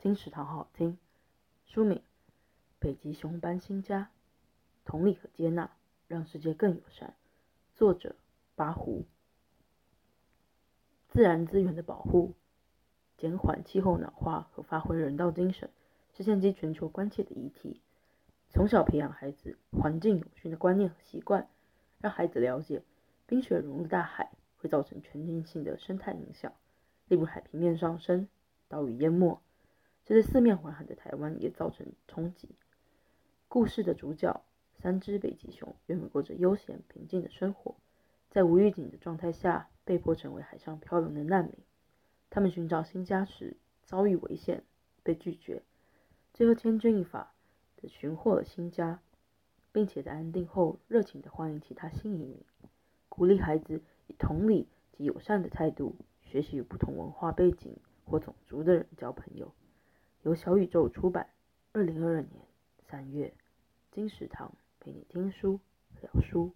金石堂好好听。书名《北极熊搬新家》，同理和接纳，让世界更友善。作者八胡。自然资源的保护，减缓气候暖化和发挥人道精神，是现今全球关切的议题。从小培养孩子环境永续的观念和习惯，让孩子了解冰雪融入大海会造成全球性的生态影响，例如海平面上升、岛屿淹没，这对四面环海的台湾也造成冲击。故事的主角三只北极熊原本过着悠闲平静的生活，在无预警的状态下被迫成为海上漂流的难民。他们寻找新家时遭遇危险，被拒绝，最后千钧一发。寻获了新家，并且在安定后热情地欢迎其他新移民，鼓励孩子以同理及友善的态度学习与不同文化背景或种族的人交朋友。由小宇宙出版，二零二二年三月。金石堂陪你听书聊书。